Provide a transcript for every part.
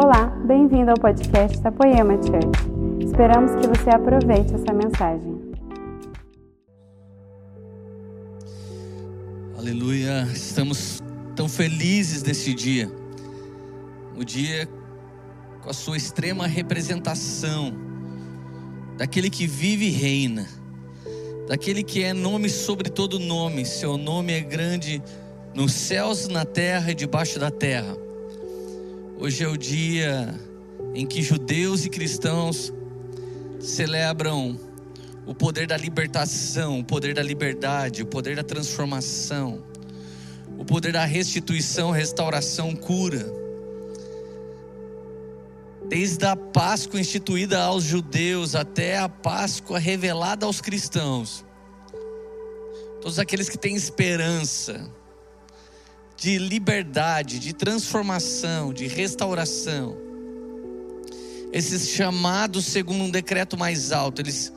Olá, bem-vindo ao podcast da Poema Church. Esperamos que você aproveite essa mensagem. Aleluia, estamos tão felizes nesse dia. O dia com a sua extrema representação daquele que vive e reina, daquele que é nome sobre todo nome, seu nome é grande nos céus, na terra e debaixo da terra. Hoje é o dia em que judeus e cristãos celebram o poder da libertação, o poder da liberdade, o poder da transformação, o poder da restituição, restauração, cura. Desde a Páscoa instituída aos judeus até a Páscoa revelada aos cristãos, todos aqueles que têm esperança, de liberdade, de transformação, de restauração. Esses chamados segundo um decreto mais alto, eles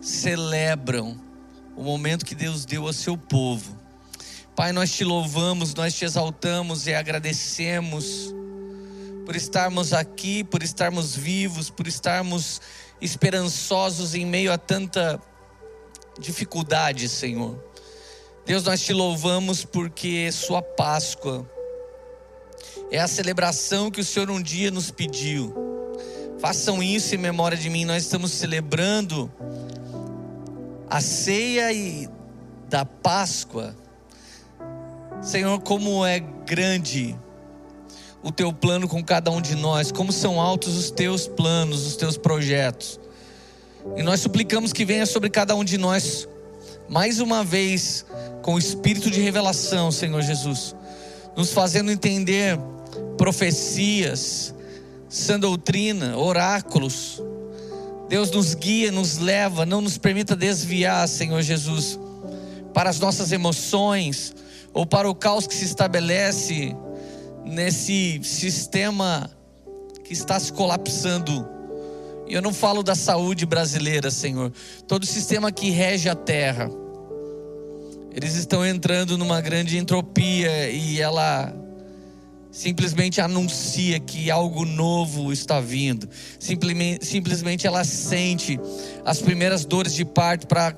celebram o momento que Deus deu ao seu povo. Pai, nós te louvamos, nós te exaltamos e agradecemos por estarmos aqui, por estarmos vivos, por estarmos esperançosos em meio a tanta dificuldade, Senhor. Deus, nós te louvamos porque Sua Páscoa é a celebração que o Senhor um dia nos pediu. Façam isso em memória de mim. Nós estamos celebrando a ceia e da Páscoa. Senhor, como é grande o teu plano com cada um de nós, como são altos os teus planos, os teus projetos. E nós suplicamos que venha sobre cada um de nós mais uma vez com o espírito de revelação, Senhor Jesus, nos fazendo entender profecias, sã doutrina, oráculos. Deus nos guia, nos leva, não nos permita desviar, Senhor Jesus, para as nossas emoções ou para o caos que se estabelece nesse sistema que está se colapsando. E eu não falo da saúde brasileira, Senhor, todo o sistema que rege a terra eles estão entrando numa grande entropia e ela simplesmente anuncia que algo novo está vindo. Simplesmente, ela sente as primeiras dores de parto para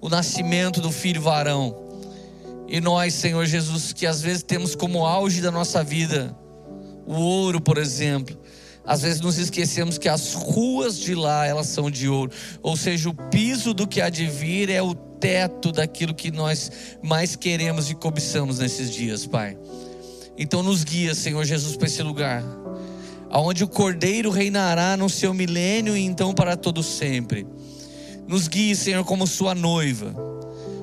o nascimento do filho varão. E nós, Senhor Jesus, que às vezes temos como auge da nossa vida o ouro, por exemplo, às vezes nos esquecemos que as ruas de lá elas são de ouro, ou seja, o piso do que há de vir é o teto daquilo que nós mais queremos e cobiçamos nesses dias, Pai. Então nos guia, Senhor Jesus, para esse lugar, aonde o Cordeiro reinará no seu milênio e então para todo sempre. Nos guie, Senhor, como sua noiva,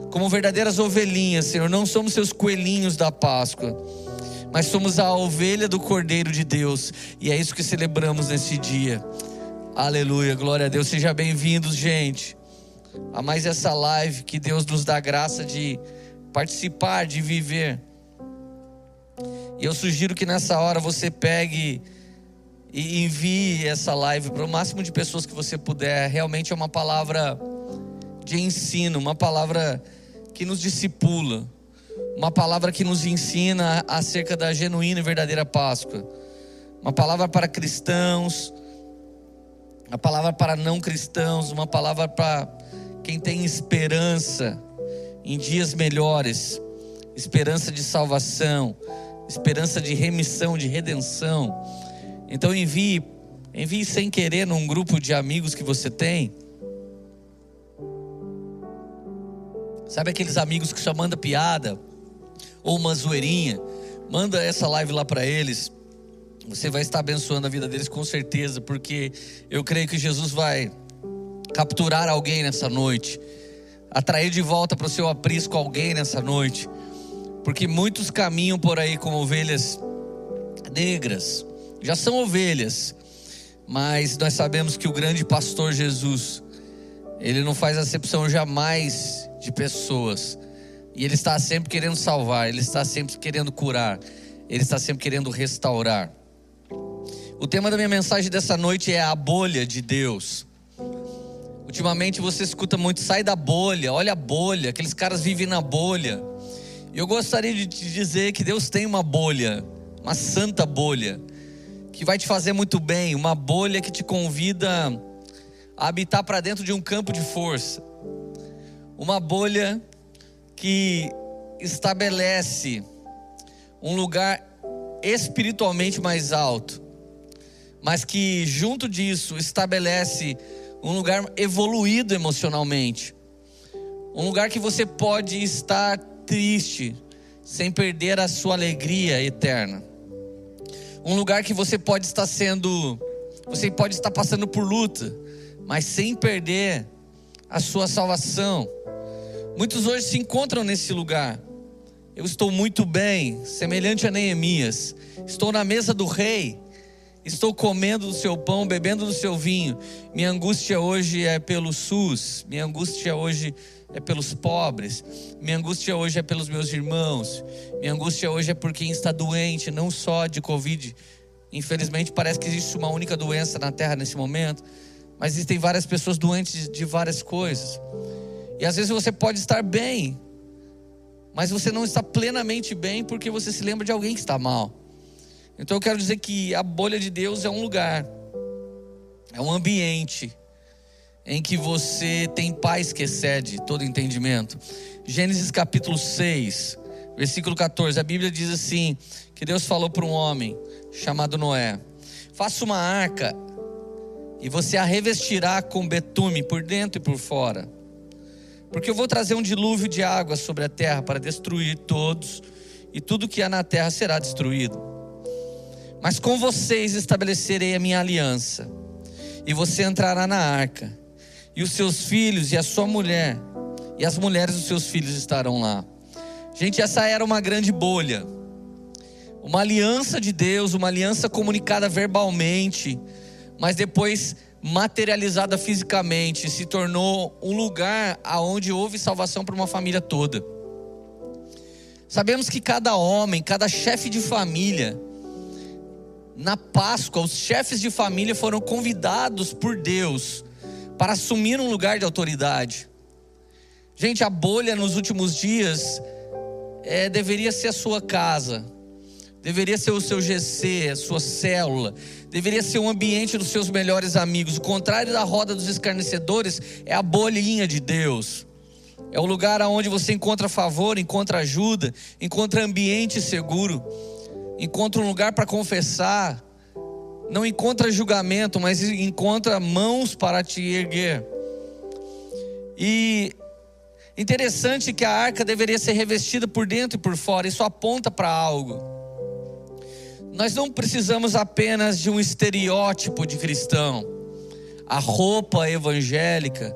como verdadeiras ovelhinhas, Senhor. Não somos seus coelhinhos da Páscoa, mas somos a ovelha do Cordeiro de Deus, e é isso que celebramos nesse dia. Aleluia, glória a Deus. Sejam bem-vindos, gente a mais essa live que Deus nos dá graça de participar, de viver. E eu sugiro que nessa hora você pegue e envie essa live para o máximo de pessoas que você puder. Realmente é uma palavra de ensino, uma palavra que nos discipula, uma palavra que nos ensina acerca da genuína e verdadeira Páscoa. Uma palavra para cristãos, uma palavra para não cristãos, uma palavra para quem tem esperança em dias melhores, esperança de salvação, esperança de remissão, de redenção. Então envie, envie sem querer num grupo de amigos que você tem. Sabe aqueles amigos que só manda piada ou uma zoeirinha? Manda essa live lá para eles. Você vai estar abençoando a vida deles com certeza, porque eu creio que Jesus vai capturar alguém nessa noite, atrair de volta para o seu aprisco alguém nessa noite, porque muitos caminham por aí como ovelhas negras, já são ovelhas, mas nós sabemos que o grande pastor Jesus, ele não faz acepção jamais de pessoas, e ele está sempre querendo salvar, ele está sempre querendo curar, ele está sempre querendo restaurar. O tema da minha mensagem dessa noite é a bolha de Deus. Ultimamente você escuta muito, sai da bolha, olha a bolha, aqueles caras vivem na bolha. E eu gostaria de te dizer que Deus tem uma bolha, uma santa bolha, que vai te fazer muito bem, uma bolha que te convida a habitar para dentro de um campo de força. Uma bolha que estabelece um lugar espiritualmente mais alto, mas que junto disso estabelece um lugar evoluído emocionalmente. Um lugar que você pode estar triste sem perder a sua alegria eterna. Um lugar que você pode estar sendo, você pode estar passando por luta, mas sem perder a sua salvação. Muitos hoje se encontram nesse lugar. Eu estou muito bem, semelhante a Neemias. Estou na mesa do rei. Estou comendo do seu pão, bebendo do seu vinho. Minha angústia hoje é pelo SUS. Minha angústia hoje é pelos pobres. Minha angústia hoje é pelos meus irmãos. Minha angústia hoje é por quem está doente, não só de Covid. Infelizmente, parece que existe uma única doença na terra nesse momento. Mas existem várias pessoas doentes de várias coisas. E às vezes você pode estar bem, mas você não está plenamente bem porque você se lembra de alguém que está mal. Então eu quero dizer que a bolha de Deus é um lugar, é um ambiente em que você tem paz que excede todo entendimento. Gênesis capítulo 6, versículo 14, a Bíblia diz assim: que Deus falou para um homem chamado Noé: faça uma arca e você a revestirá com betume por dentro e por fora. Porque eu vou trazer um dilúvio de água sobre a terra para destruir todos, e tudo que há na terra será destruído. Mas com vocês estabelecerei a minha aliança, e você entrará na arca, e os seus filhos e a sua mulher, e as mulheres dos seus filhos estarão lá. Gente, essa era uma grande bolha, uma aliança de Deus, uma aliança comunicada verbalmente, mas depois materializada fisicamente, se tornou um lugar aonde houve salvação para uma família toda. Sabemos que cada homem, cada chefe de família, na Páscoa, os chefes de família foram convidados por Deus para assumir um lugar de autoridade. Gente, a bolha nos últimos dias é, deveria ser a sua casa, deveria ser o seu GC, a sua célula, deveria ser o ambiente dos seus melhores amigos. O contrário da roda dos escarnecedores é a bolinha de Deus. É o lugar onde você encontra favor, encontra ajuda, encontra ambiente seguro encontra um lugar para confessar, não encontra julgamento, mas encontra mãos para te erguer. E interessante que a arca deveria ser revestida por dentro e por fora, isso aponta para algo. Nós não precisamos apenas de um estereótipo de cristão, a roupa evangélica,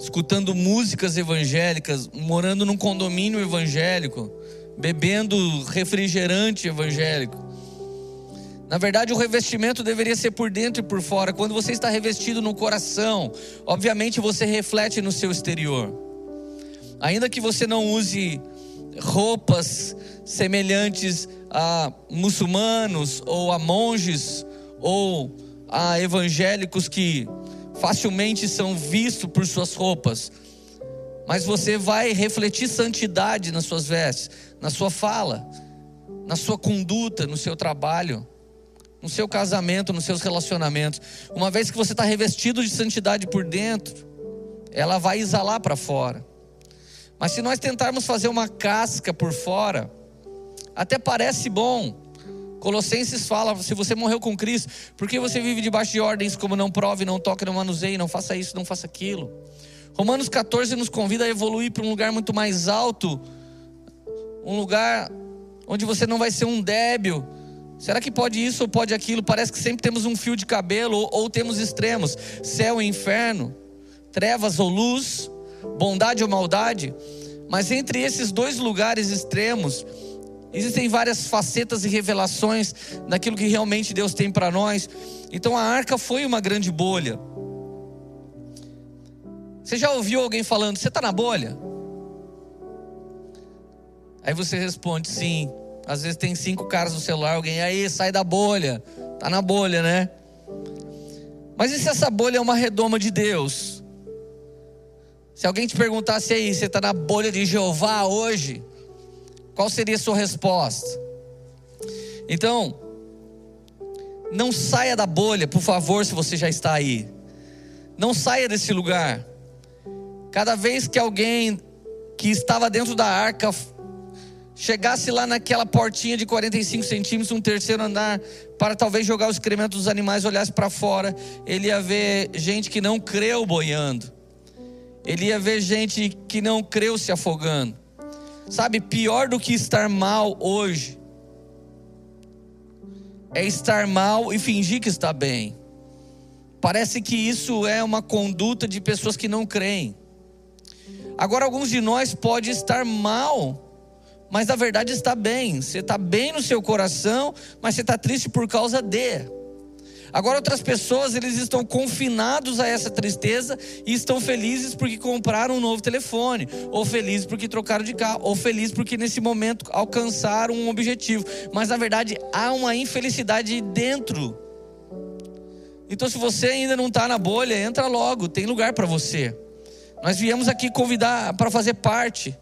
escutando músicas evangélicas, morando num condomínio evangélico bebendo refrigerante evangélico. Na verdade, o revestimento deveria ser por dentro e por fora. Quando você está revestido no coração, obviamente você reflete no seu exterior. Ainda que você não use roupas semelhantes a muçulmanos ou a monges ou a evangélicos que facilmente são vistos por suas roupas, mas você vai refletir santidade nas suas vestes, na sua fala, na sua conduta, no seu trabalho, no seu casamento, nos seus relacionamentos. Uma vez que você está revestido de santidade por dentro, ela vai exalar para fora. Mas se nós tentarmos fazer uma casca por fora, até parece bom. Colossenses fala: se você morreu com Cristo, por que você vive debaixo de ordens como não prove, não toque, não manuseie, não faça isso, não faça aquilo? Romanos 14 nos convida a evoluir para um lugar muito mais alto um lugar onde você não vai ser um débil. Será que pode isso ou pode aquilo? Parece que sempre temos um fio de cabelo ou, ou temos extremos: céu e inferno, trevas ou luz, bondade ou maldade. Mas entre esses dois lugares extremos, existem várias facetas e revelações daquilo que realmente Deus tem para nós. Então a arca foi uma grande bolha. Você já ouviu alguém falando, você está na bolha? Aí você responde sim. Às vezes tem cinco caras no celular, alguém aí sai da bolha, tá na bolha, né? Mas e se essa bolha é uma redoma de Deus? Se alguém te perguntasse aí, você está na bolha de Jeová hoje? Qual seria a sua resposta? Então, Não saia da bolha, por favor, se você já está aí. Não saia desse lugar. Cada vez que alguém que estava dentro da arca chegasse lá naquela portinha de 45 centímetros, um terceiro andar, para talvez jogar os excrementos dos animais, olhasse para fora, ele ia ver gente que não creu boiando, ele ia ver gente que não creu se afogando. Sabe, pior do que estar mal hoje, é estar mal e fingir que está bem. Parece que isso é uma conduta de pessoas que não creem. Agora, alguns de nós pode estar mal mas na verdade está bem. Você está bem no seu coração, mas você está triste por causa de. Agora outras pessoas eles estão confinados a essa tristeza e estão felizes porque compraram um novo telefone, ou felizes porque trocaram de carro, ou felizes porque nesse momento alcançaram um objetivo. Mas na verdade há uma infelicidade dentro. Então se você ainda não está na bolha, entra logo, tem lugar para você. Nós viemos aqui convidar para fazer parte.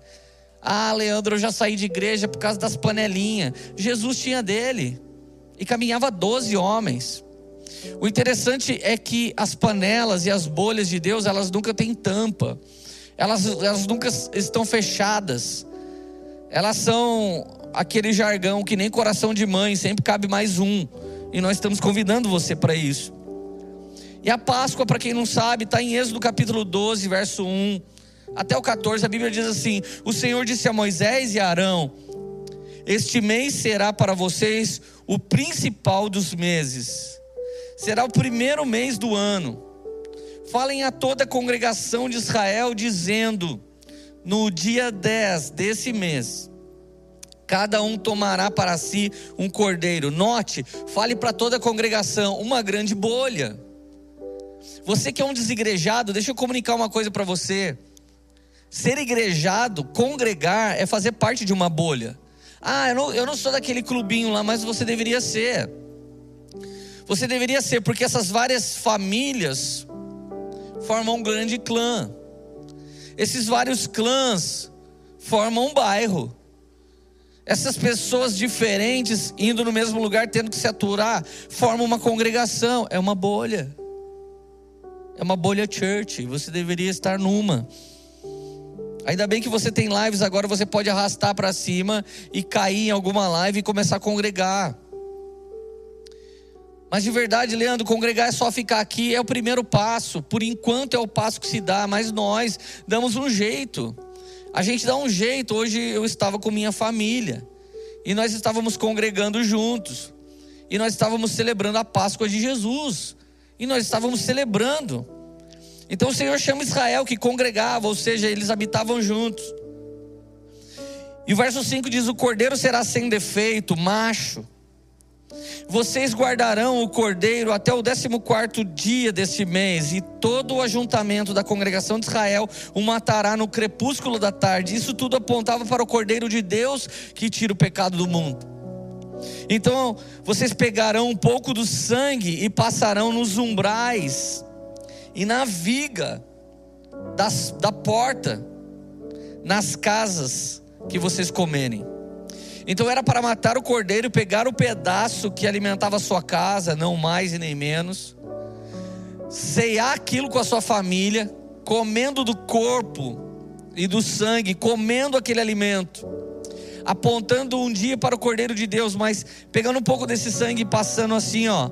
Ah, Leandro, eu já saí de igreja por causa das panelinhas. Jesus tinha dele. E caminhava 12 homens. O interessante é que as panelas e as bolhas de Deus, elas nunca têm tampa. Elas, elas nunca estão fechadas. Elas são aquele jargão que nem coração de mãe, sempre cabe mais um. E nós estamos convidando você para isso. E a Páscoa, para quem não sabe, está em Êxodo capítulo 12, verso 1 até o 14, a Bíblia diz assim: O Senhor disse a Moisés e a Arão: Este mês será para vocês o principal dos meses, será o primeiro mês do ano. Falem a toda a congregação de Israel, dizendo: No dia 10 desse mês, cada um tomará para si um cordeiro. Note, fale para toda a congregação, uma grande bolha. Você que é um desigrejado, deixa eu comunicar uma coisa para você. Ser igrejado, congregar, é fazer parte de uma bolha. Ah, eu não, eu não sou daquele clubinho lá, mas você deveria ser. Você deveria ser, porque essas várias famílias formam um grande clã. Esses vários clãs formam um bairro. Essas pessoas diferentes indo no mesmo lugar, tendo que se aturar, formam uma congregação. É uma bolha. É uma bolha church. Você deveria estar numa. Ainda bem que você tem lives agora, você pode arrastar para cima e cair em alguma live e começar a congregar. Mas de verdade, Leandro, congregar é só ficar aqui, é o primeiro passo. Por enquanto é o passo que se dá, mas nós damos um jeito. A gente dá um jeito. Hoje eu estava com minha família e nós estávamos congregando juntos. E nós estávamos celebrando a Páscoa de Jesus. E nós estávamos celebrando. Então o Senhor chama Israel que congregava, ou seja, eles habitavam juntos. E o verso 5 diz: O cordeiro será sem defeito, macho. Vocês guardarão o cordeiro até o décimo quarto dia desse mês, e todo o ajuntamento da congregação de Israel o matará no crepúsculo da tarde. Isso tudo apontava para o cordeiro de Deus que tira o pecado do mundo. Então, vocês pegarão um pouco do sangue e passarão nos umbrais e na viga das, da porta, nas casas que vocês comerem. Então era para matar o cordeiro, pegar o pedaço que alimentava a sua casa, não mais e nem menos, ceiar aquilo com a sua família, comendo do corpo e do sangue, comendo aquele alimento, apontando um dia para o cordeiro de Deus, mas pegando um pouco desse sangue e passando assim, ó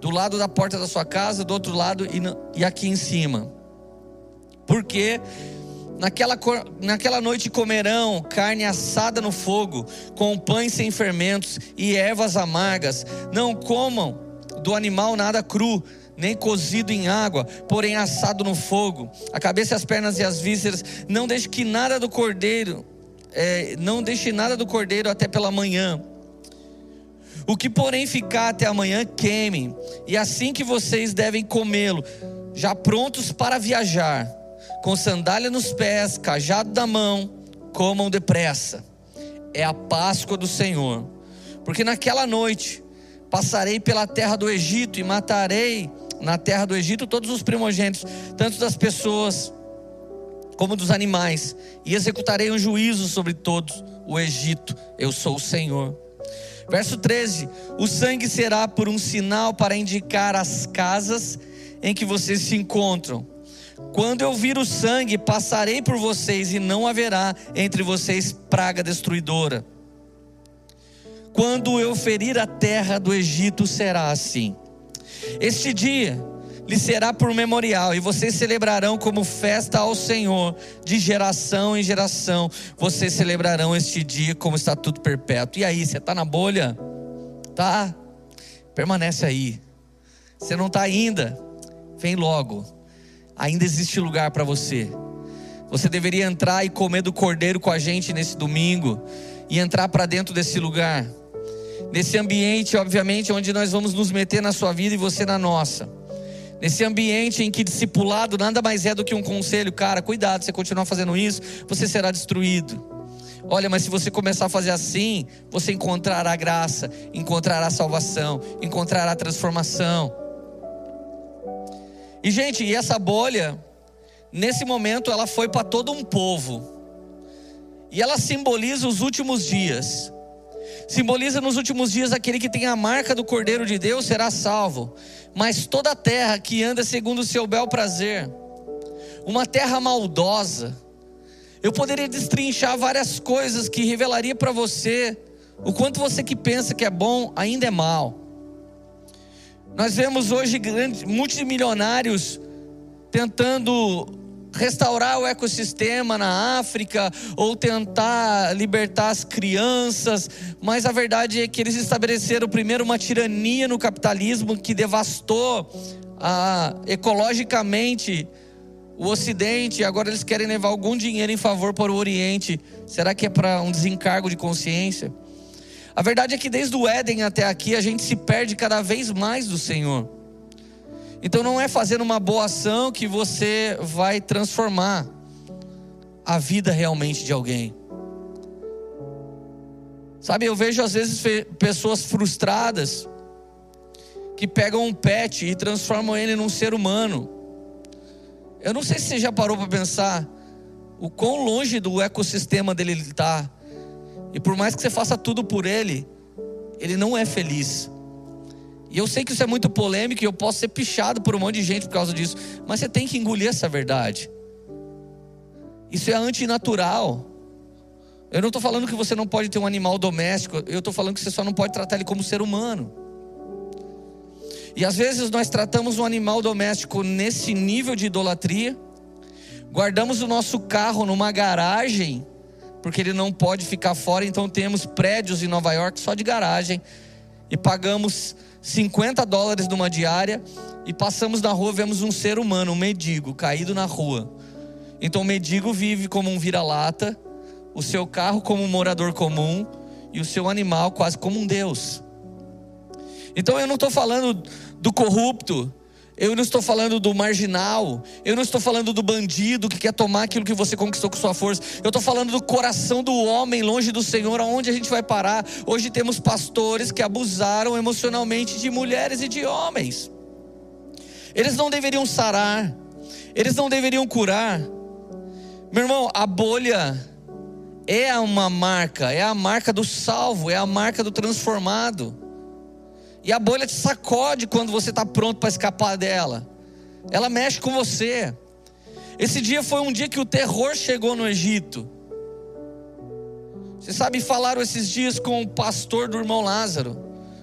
do lado da porta da sua casa, do outro lado e, e aqui em cima. Porque naquela, naquela noite comerão carne assada no fogo, com pães sem fermentos e ervas amargas. Não comam do animal nada cru, nem cozido em água, porém assado no fogo. A cabeça, as pernas e as vísceras. Não deixe que nada do cordeiro, é, não deixe nada do cordeiro até pela manhã o que, porém, ficar até amanhã, queimem, e assim que vocês devem comê-lo, já prontos para viajar, com sandália nos pés, cajado na mão, comam depressa. É a Páscoa do Senhor. Porque naquela noite passarei pela terra do Egito e matarei na terra do Egito todos os primogênitos, tanto das pessoas como dos animais, e executarei um juízo sobre todos o Egito. Eu sou o Senhor. Verso 13: O sangue será por um sinal para indicar as casas em que vocês se encontram. Quando eu vir o sangue, passarei por vocês e não haverá entre vocês praga destruidora. Quando eu ferir a terra do Egito, será assim. Este dia lhe será por memorial, e vocês celebrarão como festa ao Senhor, de geração em geração. Vocês celebrarão este dia como estatuto perpétuo. E aí, você está na bolha? Tá? Permanece aí. Você não está ainda? Vem logo. Ainda existe lugar para você. Você deveria entrar e comer do cordeiro com a gente nesse domingo e entrar para dentro desse lugar. Nesse ambiente, obviamente, onde nós vamos nos meter na sua vida e você na nossa. Nesse ambiente em que discipulado nada mais é do que um conselho, cara, cuidado, você continuar fazendo isso, você será destruído. Olha, mas se você começar a fazer assim, você encontrará graça, encontrará salvação, encontrará transformação. E gente, e essa bolha, nesse momento, ela foi para todo um povo. E ela simboliza os últimos dias. Simboliza nos últimos dias aquele que tem a marca do Cordeiro de Deus será salvo. Mas toda a terra que anda segundo o seu bel prazer, uma terra maldosa, eu poderia destrinchar várias coisas que revelaria para você o quanto você que pensa que é bom ainda é mal. Nós vemos hoje grandes multimilionários tentando restaurar o ecossistema na África ou tentar libertar as crianças, mas a verdade é que eles estabeleceram primeiro uma tirania no capitalismo que devastou ah, ecologicamente o Ocidente, agora eles querem levar algum dinheiro em favor para o Oriente. Será que é para um desencargo de consciência? A verdade é que desde o Éden até aqui a gente se perde cada vez mais do Senhor. Então não é fazendo uma boa ação que você vai transformar a vida realmente de alguém. Sabe, eu vejo às vezes pessoas frustradas que pegam um pet e transformam ele num ser humano. Eu não sei se você já parou para pensar o quão longe do ecossistema dele ele está. E por mais que você faça tudo por ele, ele não é feliz. E eu sei que isso é muito polêmico e eu posso ser pichado por um monte de gente por causa disso, mas você tem que engolir essa verdade. Isso é antinatural. Eu não estou falando que você não pode ter um animal doméstico, eu estou falando que você só não pode tratar ele como ser humano. E às vezes nós tratamos um animal doméstico nesse nível de idolatria, guardamos o nosso carro numa garagem, porque ele não pode ficar fora, então temos prédios em Nova York só de garagem, e pagamos 50 dólares numa diária e passamos na rua, vemos um ser humano, um mendigo, caído na rua. Então o mendigo vive como um vira-lata, o seu carro como um morador comum e o seu animal quase como um Deus. Então eu não estou falando do corrupto, eu não estou falando do marginal, eu não estou falando do bandido que quer tomar aquilo que você conquistou com sua força. Eu estou falando do coração do homem longe do Senhor, aonde a gente vai parar? Hoje temos pastores que abusaram emocionalmente de mulheres e de homens. Eles não deveriam sarar, eles não deveriam curar. Meu irmão, a bolha é uma marca, é a marca do salvo, é a marca do transformado. E a bolha te sacode quando você está pronto para escapar dela. Ela mexe com você. Esse dia foi um dia que o terror chegou no Egito. Você sabe, falaram esses dias com o pastor do irmão Lázaro.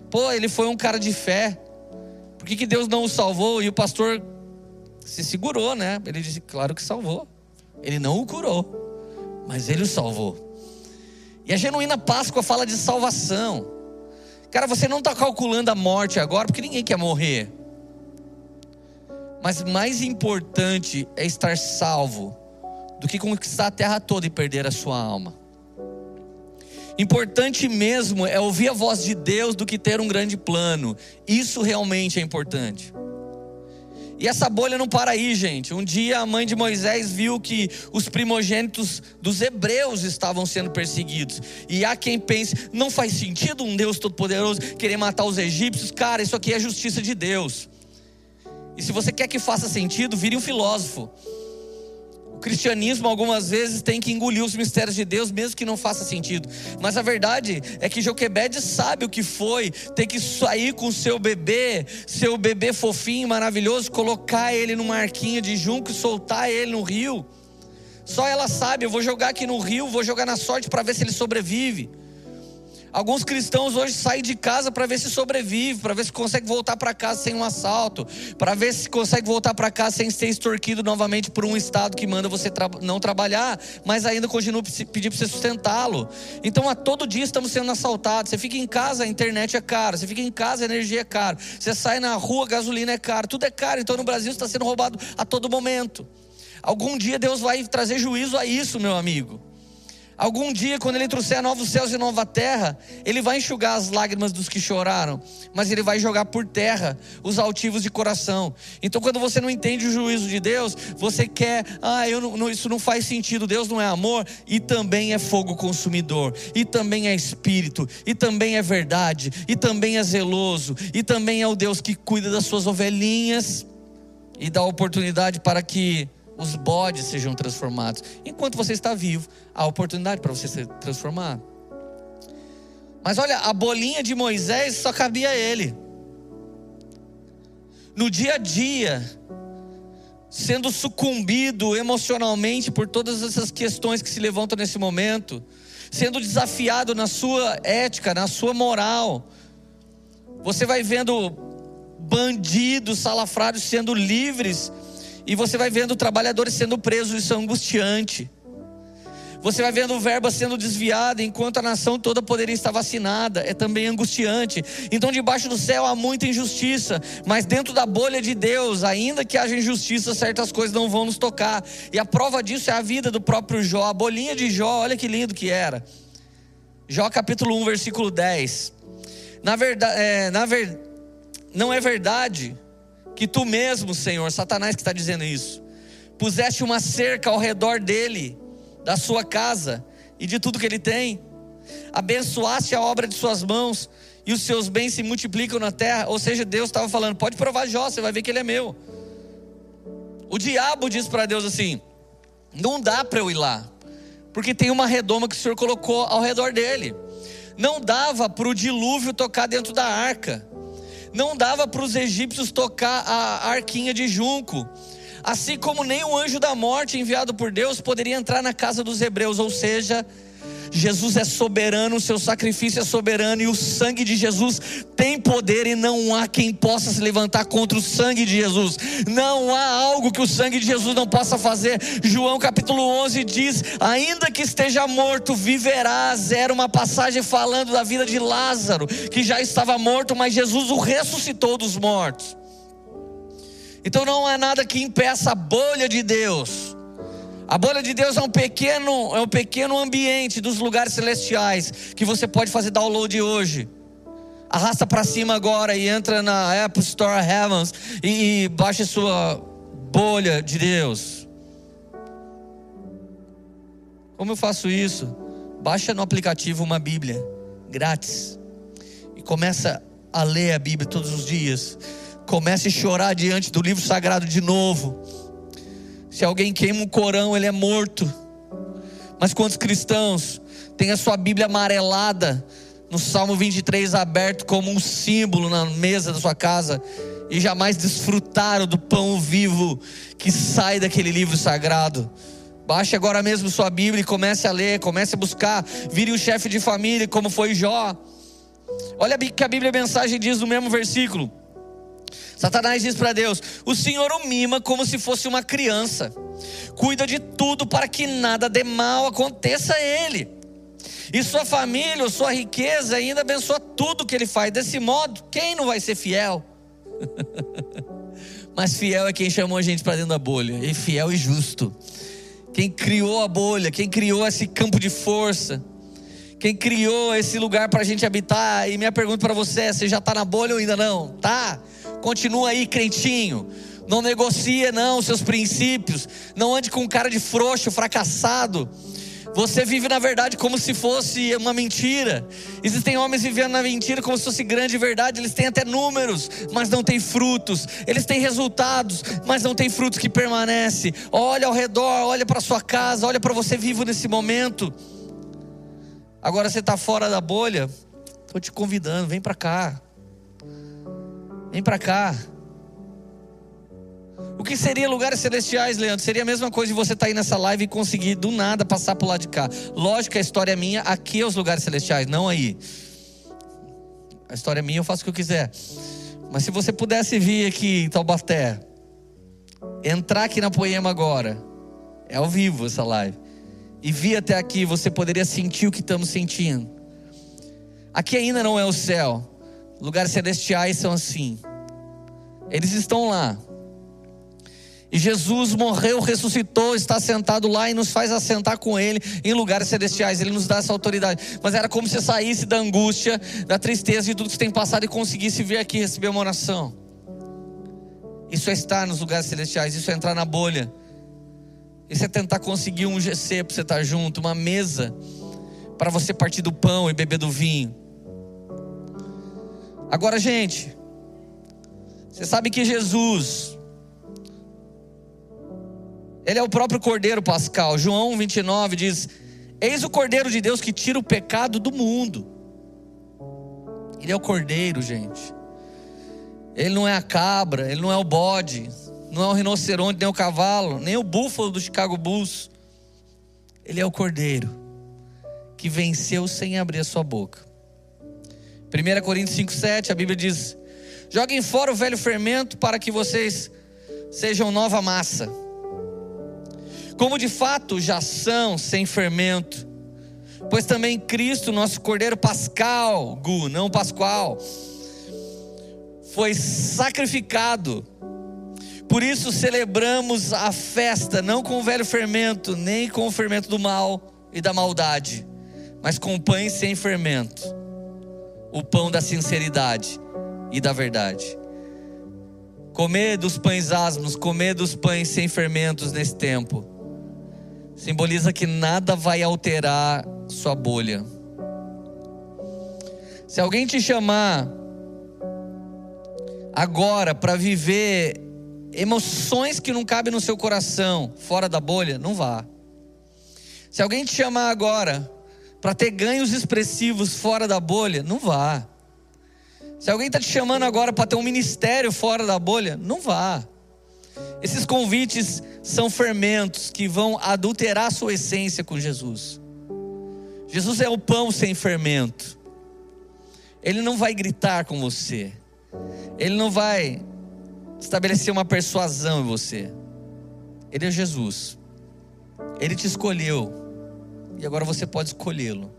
Pô, ele foi um cara de fé. Por que, que Deus não o salvou? E o pastor se segurou, né? Ele disse: Claro que salvou. Ele não o curou, mas ele o salvou. E a genuína Páscoa fala de salvação. Cara, você não está calculando a morte agora, porque ninguém quer morrer. Mas mais importante é estar salvo do que conquistar a terra toda e perder a sua alma. Importante mesmo é ouvir a voz de Deus do que ter um grande plano. Isso realmente é importante. E essa bolha não para aí, gente. Um dia a mãe de Moisés viu que os primogênitos dos hebreus estavam sendo perseguidos. E há quem pense, não faz sentido um Deus todo-poderoso querer matar os egípcios. Cara, isso aqui é justiça de Deus. E se você quer que faça sentido, vire um filósofo. Cristianismo algumas vezes tem que engolir os mistérios de Deus, mesmo que não faça sentido. Mas a verdade é que Joquebede sabe o que foi ter que sair com seu bebê, seu bebê fofinho, maravilhoso, colocar ele numa arquinha de junco e soltar ele no rio. Só ela sabe, eu vou jogar aqui no rio, vou jogar na sorte para ver se ele sobrevive. Alguns cristãos hoje saem de casa para ver se sobrevive, para ver se consegue voltar para casa sem um assalto, para ver se consegue voltar para casa sem ser extorquido novamente por um estado que manda você tra não trabalhar, mas ainda continua pedir para você sustentá-lo. Então a todo dia estamos sendo assaltados. Você fica em casa, a internet é cara. Você fica em casa, a energia é cara. Você sai na rua, a gasolina é cara. Tudo é caro. Então no Brasil está sendo roubado a todo momento. Algum dia Deus vai trazer juízo a isso, meu amigo. Algum dia, quando Ele trouxer novos céus e nova terra, Ele vai enxugar as lágrimas dos que choraram, mas Ele vai jogar por terra os altivos de coração. Então, quando você não entende o juízo de Deus, você quer, ah, eu não, isso não faz sentido, Deus não é amor, e também é fogo consumidor, e também é espírito, e também é verdade, e também é zeloso, e também é o Deus que cuida das suas ovelhinhas e dá oportunidade para que os bodes sejam transformados. Enquanto você está vivo, há oportunidade para você ser transformado. Mas olha, a bolinha de Moisés só cabia a ele. No dia a dia, sendo sucumbido emocionalmente por todas essas questões que se levantam nesse momento, sendo desafiado na sua ética, na sua moral. Você vai vendo bandidos, salafrários sendo livres e você vai vendo trabalhadores sendo presos, isso é angustiante. Você vai vendo verba sendo desviada enquanto a nação toda poderia estar vacinada, é também angustiante. Então, debaixo do céu há muita injustiça, mas dentro da bolha de Deus, ainda que haja injustiça, certas coisas não vão nos tocar. E a prova disso é a vida do próprio Jó, a bolinha de Jó, olha que lindo que era. Jó capítulo 1, versículo 10. Na verdade, é, na ver, não é verdade que tu mesmo, Senhor, Satanás que está dizendo isso, puseste uma cerca ao redor dele, da sua casa e de tudo que ele tem, abençoaste a obra de suas mãos e os seus bens se multiplicam na terra. Ou seja, Deus estava falando: pode provar Jó, você vai ver que ele é meu. O diabo diz para Deus assim: não dá para eu ir lá, porque tem uma redoma que o Senhor colocou ao redor dele. Não dava para o dilúvio tocar dentro da arca não dava para os egípcios tocar a arquinha de junco. Assim como nem o anjo da morte enviado por Deus poderia entrar na casa dos hebreus, ou seja, Jesus é soberano, o seu sacrifício é soberano e o sangue de Jesus tem poder e não há quem possa se levantar contra o sangue de Jesus. Não há algo que o sangue de Jesus não possa fazer. João capítulo 11 diz: Ainda que esteja morto, viverás. Era uma passagem falando da vida de Lázaro, que já estava morto, mas Jesus o ressuscitou dos mortos. Então não há nada que impeça a bolha de Deus a bolha de Deus é um pequeno, é um pequeno ambiente dos lugares celestiais que você pode fazer download hoje. Arrasta para cima agora e entra na Apple Store Heavens e, e baixa sua bolha de Deus. Como eu faço isso? Baixa no aplicativo uma Bíblia grátis e começa a ler a Bíblia todos os dias. Comece a chorar diante do livro sagrado de novo se alguém queima um Corão, ele é morto. Mas quantos cristãos têm a sua Bíblia amarelada no Salmo 23 aberto como um símbolo na mesa da sua casa e jamais desfrutaram do pão vivo que sai daquele livro sagrado? Baixe agora mesmo sua Bíblia e comece a ler, comece a buscar, vire o chefe de família, como foi Jó. Olha que a Bíblia a mensagem diz no mesmo versículo. Satanás diz para Deus: O Senhor o mima como se fosse uma criança, cuida de tudo para que nada de mal aconteça a ele. E sua família, sua riqueza, ainda abençoa tudo que ele faz. Desse modo, quem não vai ser fiel? Mas fiel é quem chamou a gente para dentro da bolha, e fiel e justo. Quem criou a bolha, quem criou esse campo de força, quem criou esse lugar para a gente habitar. E minha pergunta para você é: você já está na bolha ou ainda não? Tá? Continua aí, crentinho. Não negocia não seus princípios. Não ande com cara de frouxo, fracassado. Você vive na verdade como se fosse uma mentira. Existem homens vivendo na mentira como se fosse grande verdade. Eles têm até números, mas não têm frutos. Eles têm resultados, mas não têm frutos que permanecem. Olha ao redor, olha para sua casa, olha para você vivo nesse momento. Agora você está fora da bolha. Estou te convidando, vem para cá. Vem para cá. O que seria lugares celestiais, Leandro? Seria a mesma coisa de você estar tá aí nessa live e conseguir do nada passar para lado de cá. Lógico que a história é minha, aqui é os lugares celestiais, não aí. A história é minha, eu faço o que eu quiser. Mas se você pudesse vir aqui em Taubaté, entrar aqui na Poema agora, é ao vivo essa live, e vir até aqui, você poderia sentir o que estamos sentindo. Aqui ainda não é o céu. Lugares celestiais são assim. Eles estão lá. E Jesus morreu, ressuscitou, está sentado lá e nos faz assentar com Ele em lugares celestiais. Ele nos dá essa autoridade. Mas era como se saísse da angústia, da tristeza de tudo que tem passado e conseguisse vir aqui receber uma oração. Isso é estar nos lugares celestiais, isso é entrar na bolha. Isso é tentar conseguir um GC para você estar junto, uma mesa para você partir do pão e beber do vinho. Agora, gente, você sabe que Jesus ele é o próprio Cordeiro Pascal. João 29 diz: Eis o Cordeiro de Deus que tira o pecado do mundo. Ele é o Cordeiro, gente. Ele não é a cabra, ele não é o bode, não é o rinoceronte, nem o cavalo, nem o búfalo do Chicago Bulls. Ele é o Cordeiro que venceu sem abrir a sua boca. 1 Coríntios 5,7, a Bíblia diz: Joguem fora o velho fermento para que vocês sejam nova massa como de fato já são sem fermento. Pois também Cristo, nosso Cordeiro Pascal, Gu, não Pascual, foi sacrificado. Por isso celebramos a festa, não com o velho fermento, nem com o fermento do mal e da maldade, mas com pães sem fermento, o pão da sinceridade e da verdade. Comer dos pães asmos, comer dos pães sem fermentos nesse tempo simboliza que nada vai alterar sua bolha. Se alguém te chamar agora para viver emoções que não cabem no seu coração, fora da bolha, não vá. Se alguém te chamar agora para ter ganhos expressivos fora da bolha, não vá. Se alguém está te chamando agora para ter um ministério fora da bolha, não vá. Esses convites são fermentos que vão adulterar a sua essência com Jesus. Jesus é o pão sem fermento. Ele não vai gritar com você. Ele não vai estabelecer uma persuasão em você. Ele é Jesus. Ele te escolheu. E agora você pode escolhê-lo.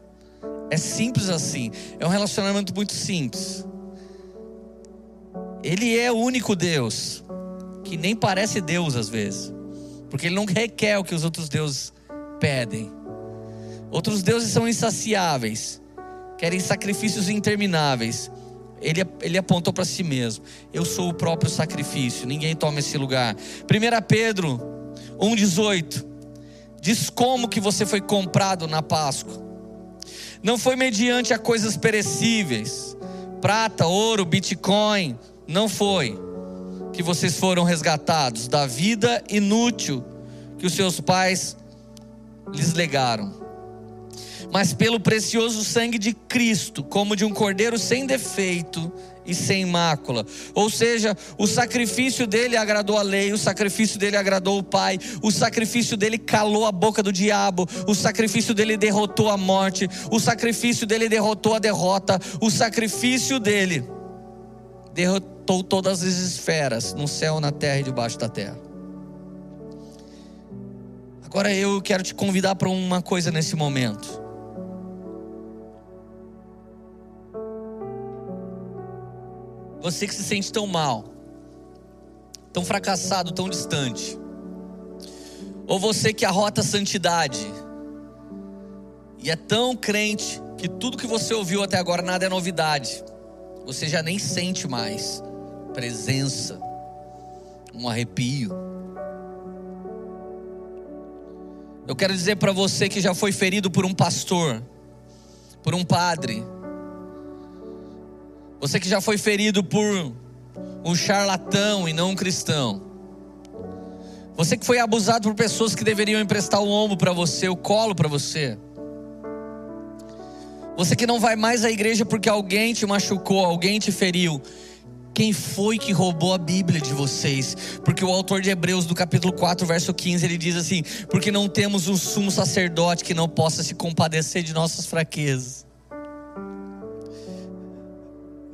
É simples assim. É um relacionamento muito simples. Ele é o único Deus que nem parece Deus às vezes, porque ele não requer o que os outros deuses pedem. Outros deuses são insaciáveis, querem sacrifícios intermináveis. Ele, ele apontou para si mesmo: Eu sou o próprio sacrifício, ninguém toma esse lugar. 1 Pedro 1,18 diz como que você foi comprado na Páscoa. Não foi mediante a coisas perecíveis, prata, ouro, bitcoin, não foi que vocês foram resgatados da vida inútil que os seus pais lhes legaram, mas pelo precioso sangue de Cristo, como de um cordeiro sem defeito e sem mácula. Ou seja, o sacrifício dele agradou a lei, o sacrifício dele agradou o Pai, o sacrifício dele calou a boca do diabo, o sacrifício dele derrotou a morte, o sacrifício dele derrotou a derrota, o sacrifício dele derrotou todas as esferas, no céu, na terra e debaixo da terra. Agora eu quero te convidar para uma coisa nesse momento. Você que se sente tão mal, tão fracassado, tão distante. Ou você que arrota a santidade e é tão crente que tudo que você ouviu até agora nada é novidade você já nem sente mais presença, um arrepio. Eu quero dizer para você que já foi ferido por um pastor, por um padre, você que já foi ferido por um charlatão e não um cristão, você que foi abusado por pessoas que deveriam emprestar o ombro para você, o colo para você. Você que não vai mais à igreja porque alguém te machucou, alguém te feriu. Quem foi que roubou a Bíblia de vocês? Porque o autor de Hebreus, do capítulo 4, verso 15, ele diz assim: Porque não temos um sumo sacerdote que não possa se compadecer de nossas fraquezas.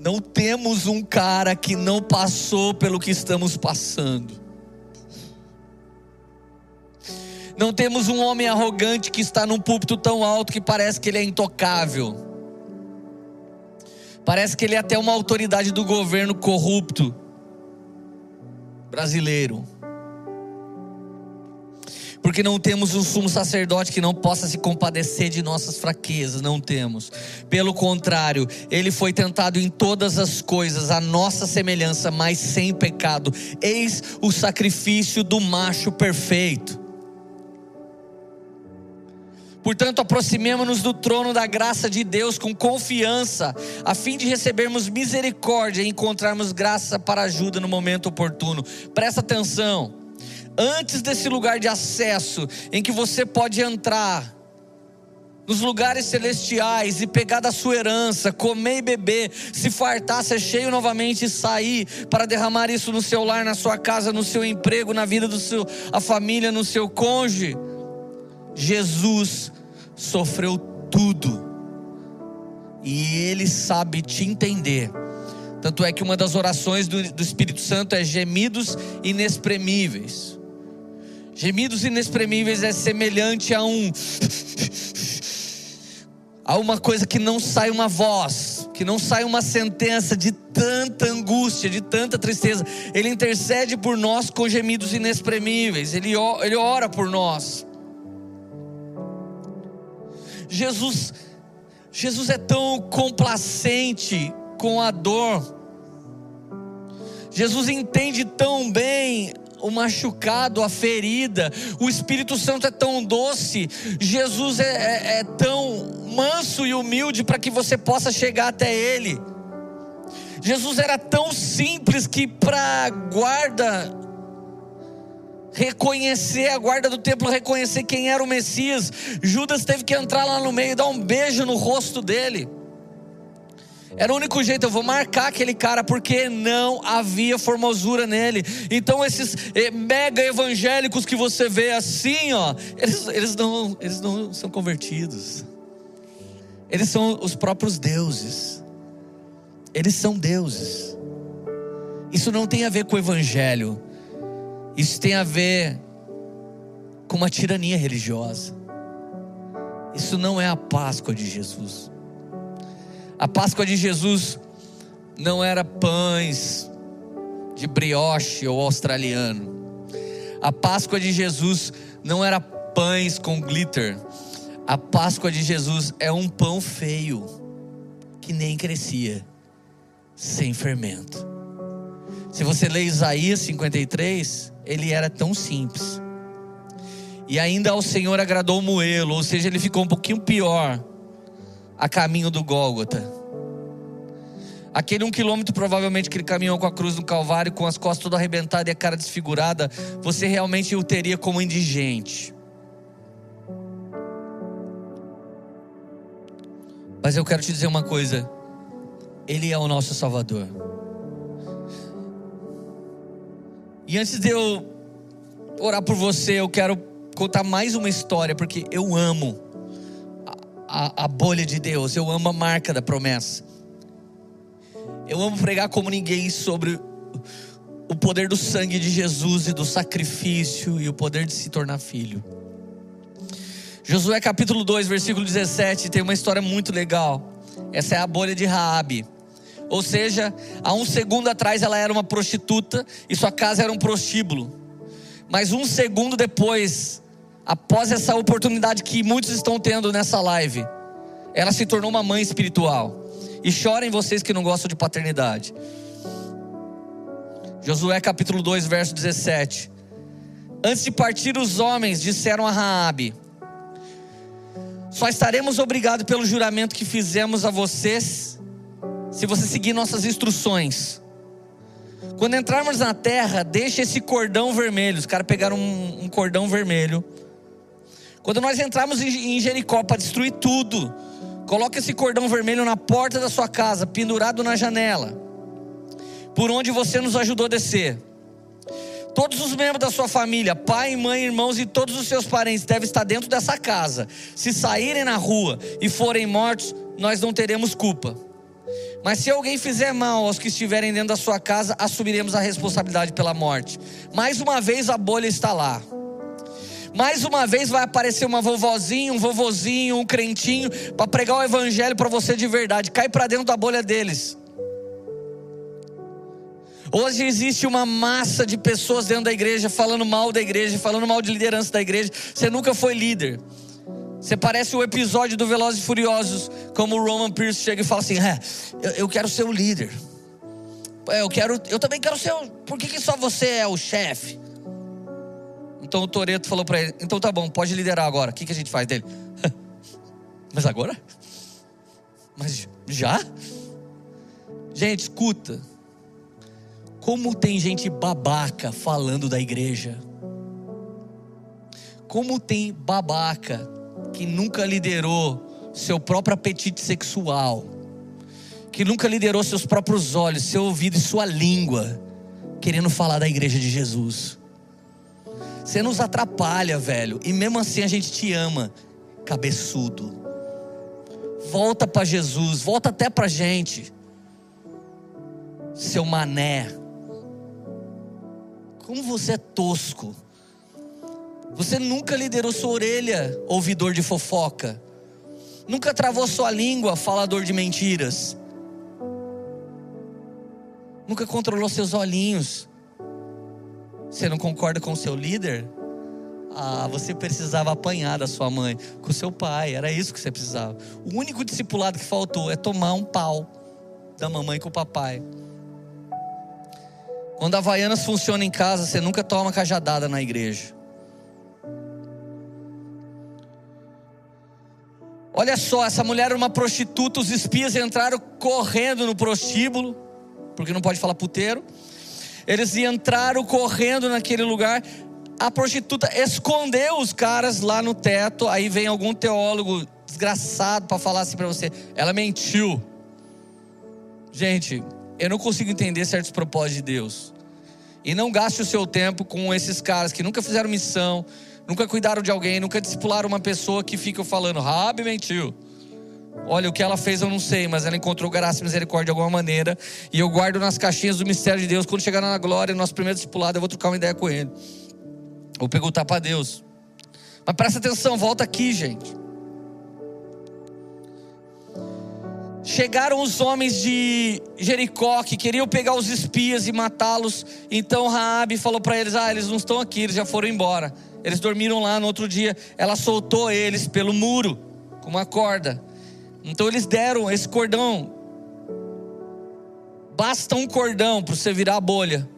Não temos um cara que não passou pelo que estamos passando. Não temos um homem arrogante que está num púlpito tão alto que parece que ele é intocável. Parece que ele é até uma autoridade do governo corrupto brasileiro. Porque não temos um sumo sacerdote que não possa se compadecer de nossas fraquezas, não temos. Pelo contrário, ele foi tentado em todas as coisas, a nossa semelhança, mas sem pecado. Eis o sacrifício do macho perfeito. Portanto, aproximemo-nos do trono da graça de Deus com confiança, a fim de recebermos misericórdia e encontrarmos graça para ajuda no momento oportuno. Presta atenção. Antes desse lugar de acesso em que você pode entrar nos lugares celestiais e pegar da sua herança, comer e beber, se fartar, ser cheio novamente e sair para derramar isso no seu lar, na sua casa, no seu emprego, na vida do seu a família, no seu cônjuge. Jesus sofreu tudo. E Ele sabe te entender. Tanto é que uma das orações do, do Espírito Santo é gemidos inexprimíveis. Gemidos inexprimíveis é semelhante a um. a uma coisa que não sai uma voz, que não sai uma sentença de tanta angústia, de tanta tristeza. Ele intercede por nós com gemidos inexprimíveis. Ele, ele ora por nós. Jesus, Jesus é tão complacente com a dor. Jesus entende tão bem o machucado, a ferida. O Espírito Santo é tão doce. Jesus é, é, é tão manso e humilde para que você possa chegar até Ele. Jesus era tão simples que para guarda reconhecer a guarda do templo, reconhecer quem era o Messias. Judas teve que entrar lá no meio e dar um beijo no rosto dele. Era o único jeito, eu vou marcar aquele cara, porque não havia formosura nele. Então, esses eh, mega evangélicos que você vê assim, ó, eles, eles, não, eles não são convertidos. Eles são os próprios deuses. Eles são deuses. Isso não tem a ver com o evangelho. Isso tem a ver com uma tirania religiosa. Isso não é a Páscoa de Jesus. A Páscoa de Jesus não era pães de brioche ou australiano. A Páscoa de Jesus não era pães com glitter. A Páscoa de Jesus é um pão feio que nem crescia, sem fermento. Se você lê Isaías 53, ele era tão simples. E ainda ao Senhor agradou moê-lo, ou seja, ele ficou um pouquinho pior a caminho do Gólgota. Aquele um quilômetro, provavelmente, que ele caminhou com a cruz no Calvário, com as costas todas arrebentadas e a cara desfigurada, você realmente o teria como indigente. Mas eu quero te dizer uma coisa: Ele é o nosso Salvador. E antes de eu orar por você, eu quero contar mais uma história, porque eu amo a, a, bolha de Deus, eu amo a marca da promessa. Eu amo pregar como ninguém sobre o poder do sangue de Jesus e do sacrifício e o poder de se tornar filho. Josué capítulo 2, versículo 17, tem uma história muito legal. Essa é a bolha de Raabe. Ou seja, há um segundo atrás ela era uma prostituta e sua casa era um prostíbulo. Mas um segundo depois, após essa oportunidade que muitos estão tendo nessa live, ela se tornou uma mãe espiritual. E chorem vocês que não gostam de paternidade. Josué capítulo 2, verso 17. Antes de partir, os homens disseram a Raabe: Só estaremos obrigados pelo juramento que fizemos a vocês, se você seguir nossas instruções. Quando entrarmos na terra, deixe esse cordão vermelho. Os caras pegaram um, um, cordão vermelho. Quando nós entrarmos em Jericó para destruir tudo, coloque esse cordão vermelho na porta da sua casa, pendurado na janela, por onde você nos ajudou a descer. Todos os membros da sua família, pai, mãe, irmãos e todos os seus parentes devem estar dentro dessa casa. Se saírem na rua e forem mortos, nós não teremos culpa. Mas se alguém fizer mal aos que estiverem dentro da sua casa, assumiremos a responsabilidade pela morte. Mais uma vez a bolha está lá. Mais uma vez vai aparecer uma vovozinha, um vovozinho, um crentinho para pregar o evangelho para você de verdade. Cai para dentro da bolha deles. Hoje existe uma massa de pessoas dentro da igreja falando mal da igreja, falando mal de liderança da igreja. Você nunca foi líder. Você parece o episódio do Velozes e Furiosos, como o Roman Pierce chega e fala assim: é, eu, eu quero ser o líder. Eu quero, eu também quero ser. O, por que, que só você é o chefe? Então o Toreto falou para ele: então tá bom, pode liderar agora. O que, que a gente faz dele? Mas agora? Mas já? Gente, escuta. Como tem gente babaca falando da igreja. Como tem babaca que nunca liderou seu próprio apetite sexual, que nunca liderou seus próprios olhos, seu ouvido e sua língua, querendo falar da igreja de Jesus. Você nos atrapalha, velho, e mesmo assim a gente te ama, cabeçudo. Volta para Jesus, volta até para gente, seu mané. Como você é tosco. Você nunca liderou sua orelha, ouvidor de fofoca. Nunca travou sua língua, falador de mentiras. Nunca controlou seus olhinhos. Você não concorda com o seu líder? Ah, você precisava apanhar da sua mãe, com seu pai, era isso que você precisava. O único discipulado que faltou é tomar um pau da mamãe com o papai. Quando a Havaianas funciona em casa, você nunca toma cajadada na igreja. Olha só, essa mulher era uma prostituta, os espias entraram correndo no prostíbulo, porque não pode falar puteiro. Eles entraram correndo naquele lugar. A prostituta escondeu os caras lá no teto. Aí vem algum teólogo desgraçado para falar assim para você: ela mentiu. Gente, eu não consigo entender certos propósitos de Deus. E não gaste o seu tempo com esses caras que nunca fizeram missão, nunca cuidaram de alguém, nunca discipularam uma pessoa que fica falando, Rabi mentiu. Olha, o que ela fez eu não sei, mas ela encontrou graça e misericórdia de alguma maneira. E eu guardo nas caixinhas do mistério de Deus. Quando chegar na glória, nosso primeiro discipulado, eu vou trocar uma ideia com ele. Vou perguntar para Deus. Mas presta atenção, volta aqui, gente. Chegaram os homens de Jericó que queriam pegar os espias e matá-los. Então Raabe falou para eles: "Ah, eles não estão aqui, eles já foram embora". Eles dormiram lá no outro dia. Ela soltou eles pelo muro com uma corda. Então eles deram esse cordão. Basta um cordão para você virar a bolha.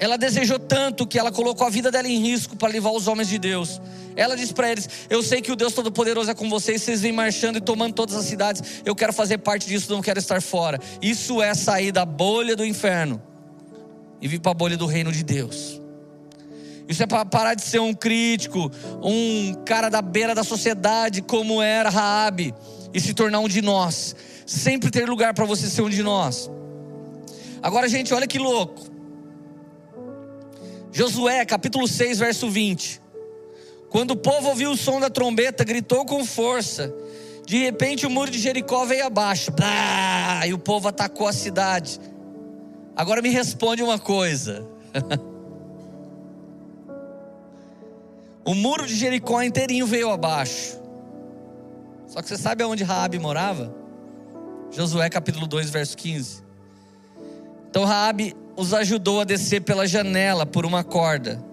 Ela desejou tanto que ela colocou a vida dela em risco para levar os homens de Deus. Ela disse para eles: Eu sei que o Deus Todo-Poderoso é com vocês, vocês vêm marchando e tomando todas as cidades. Eu quero fazer parte disso, não quero estar fora. Isso é sair da bolha do inferno e vir para a bolha do reino de Deus. Isso é para parar de ser um crítico, um cara da beira da sociedade, como era Raabe, e se tornar um de nós. Sempre ter lugar para você ser um de nós. Agora, gente, olha que louco. Josué, capítulo 6, verso 20. Quando o povo ouviu o som da trombeta, gritou com força. De repente o muro de Jericó veio abaixo. Blá, e o povo atacou a cidade. Agora me responde uma coisa. O muro de Jericó inteirinho veio abaixo. Só que você sabe aonde Raabe morava? Josué capítulo 2, verso 15. Então Raabe os ajudou a descer pela janela por uma corda,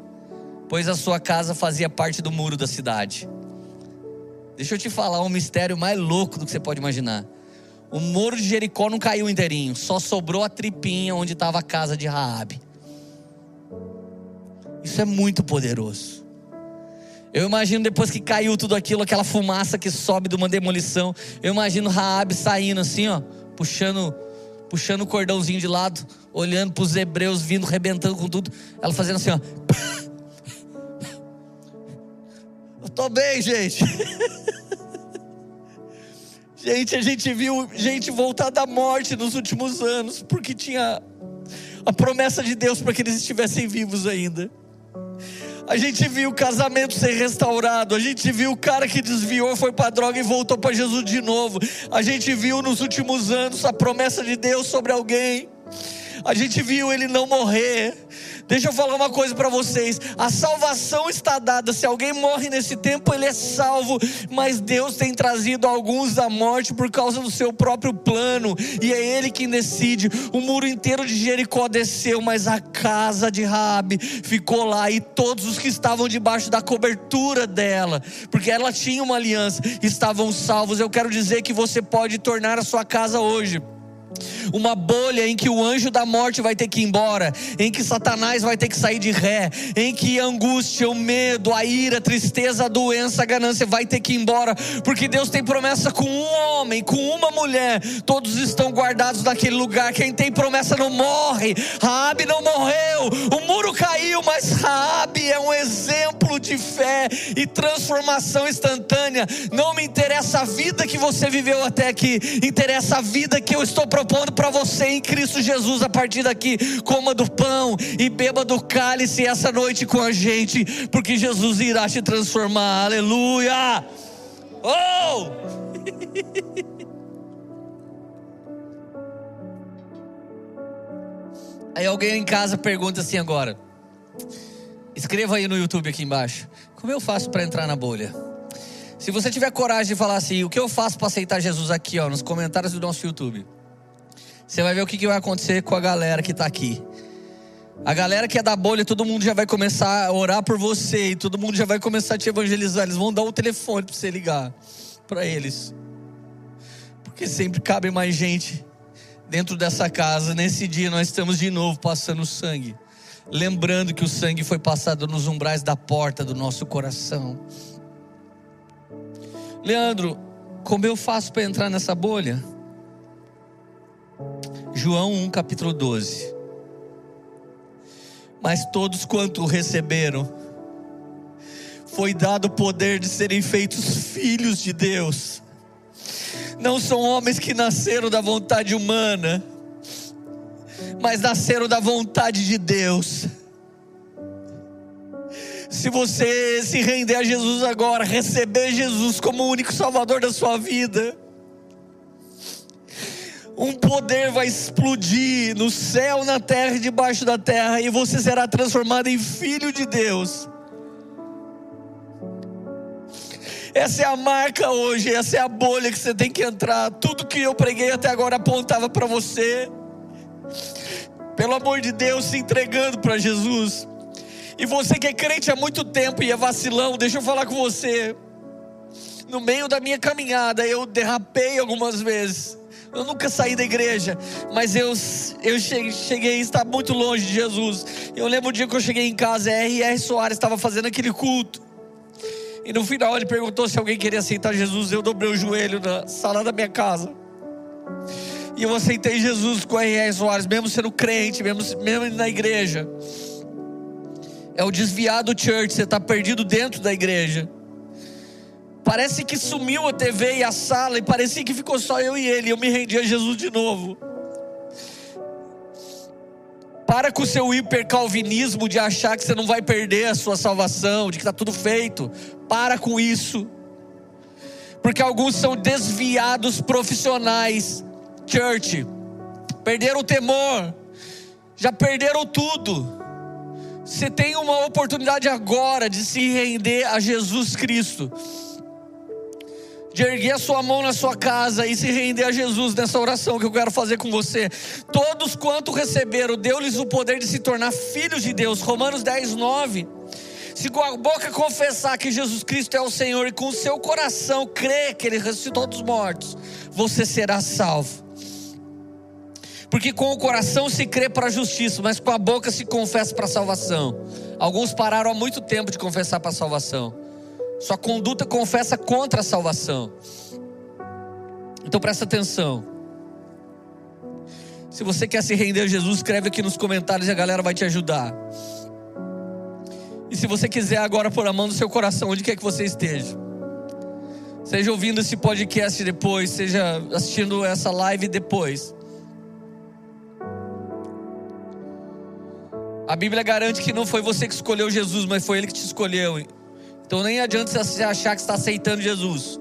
pois a sua casa fazia parte do muro da cidade. Deixa eu te falar um mistério mais louco do que você pode imaginar. O muro de Jericó não caiu inteirinho, só sobrou a tripinha onde estava a casa de Raabe. Isso é muito poderoso. Eu imagino depois que caiu tudo aquilo, aquela fumaça que sobe de uma demolição. Eu imagino Raab saindo assim, ó, puxando, puxando o cordãozinho de lado, olhando para os hebreus vindo, rebentando com tudo. Ela fazendo assim, ó. Eu tô bem, gente. Gente, a gente viu gente voltar da morte nos últimos anos, porque tinha a promessa de Deus para que eles estivessem vivos ainda. A gente viu o casamento ser restaurado. A gente viu o cara que desviou, foi para droga e voltou para Jesus de novo. A gente viu nos últimos anos a promessa de Deus sobre alguém. A gente viu ele não morrer. Deixa eu falar uma coisa para vocês: a salvação está dada. Se alguém morre nesse tempo, ele é salvo. Mas Deus tem trazido alguns da morte por causa do seu próprio plano, e é Ele quem decide. O muro inteiro de Jericó desceu, mas a casa de Rabi ficou lá, e todos os que estavam debaixo da cobertura dela, porque ela tinha uma aliança, estavam salvos. Eu quero dizer que você pode tornar a sua casa hoje uma bolha em que o anjo da morte vai ter que ir embora, em que Satanás vai ter que sair de ré, em que a angústia, o medo, a ira, a tristeza, a doença, a ganância vai ter que ir embora, porque Deus tem promessa com um homem, com uma mulher, todos estão guardados naquele lugar. Quem tem promessa não morre. Raabe não morreu, o muro caiu, mas Raabe é um exemplo de fé e transformação instantânea. Não me interessa a vida que você viveu até aqui, interessa a vida que eu estou propondo para você em Cristo Jesus a partir daqui. Coma do pão e beba do cálice essa noite com a gente, porque Jesus irá te transformar. Aleluia! Oh! Aí alguém em casa pergunta assim agora. Escreva aí no YouTube aqui embaixo. Como eu faço para entrar na bolha? Se você tiver coragem de falar assim, o que eu faço para aceitar Jesus aqui, ó, nos comentários do nosso YouTube. Você vai ver o que, que vai acontecer com a galera que está aqui. A galera que é da bolha, todo mundo já vai começar a orar por você e todo mundo já vai começar a te evangelizar. Eles vão dar o telefone para você ligar para eles. Porque sempre cabe mais gente dentro dessa casa. Nesse dia nós estamos de novo passando sangue. Lembrando que o sangue foi passado nos umbrais da porta do nosso coração. Leandro, como eu faço para entrar nessa bolha? João 1, capítulo 12. Mas todos quanto receberam, foi dado o poder de serem feitos filhos de Deus. Não são homens que nasceram da vontade humana, mas nasceram da vontade de Deus. Se você se render a Jesus agora, receber Jesus como o único Salvador da sua vida, um poder vai explodir no céu, na terra e debaixo da terra, e você será transformado em filho de Deus. Essa é a marca hoje, essa é a bolha que você tem que entrar. Tudo que eu preguei até agora apontava para você. Pelo amor de Deus, se entregando para Jesus. E você que é crente há muito tempo e é vacilão, deixa eu falar com você. No meio da minha caminhada, eu derrapei algumas vezes. Eu nunca saí da igreja, mas eu, eu cheguei a estar muito longe de Jesus. Eu lembro o dia que eu cheguei em casa, R.R. Soares estava fazendo aquele culto. E no final ele perguntou se alguém queria aceitar Jesus. Eu dobrei o joelho na sala da minha casa. E eu aceitei Jesus com R.R. Soares, mesmo sendo crente, mesmo, mesmo na igreja. É o desviado church, você está perdido dentro da igreja. Parece que sumiu a TV e a sala, e parecia que ficou só eu e ele. Eu me rendi a Jesus de novo. Para com o seu hipercalvinismo de achar que você não vai perder a sua salvação, de que está tudo feito. Para com isso. Porque alguns são desviados profissionais, church. Perderam o temor, já perderam tudo. Você tem uma oportunidade agora de se render a Jesus Cristo de erguer a sua mão na sua casa e se render a Jesus nessa oração que eu quero fazer com você. Todos quanto receberam, deu-lhes o poder de se tornar filhos de Deus. Romanos 10, 9. Se com a boca confessar que Jesus Cristo é o Senhor e com o seu coração crer que Ele ressuscitou dos mortos, você será salvo. Porque com o coração se crê para a justiça, mas com a boca se confessa para a salvação. Alguns pararam há muito tempo de confessar para a salvação. Sua conduta confessa contra a salvação. Então presta atenção. Se você quer se render a Jesus, escreve aqui nos comentários e a galera vai te ajudar. E se você quiser agora pôr a mão no seu coração, onde quer que você esteja. Seja ouvindo esse podcast depois, seja assistindo essa live depois. A Bíblia garante que não foi você que escolheu Jesus, mas foi Ele que te escolheu. Então nem adianta você achar que está aceitando Jesus,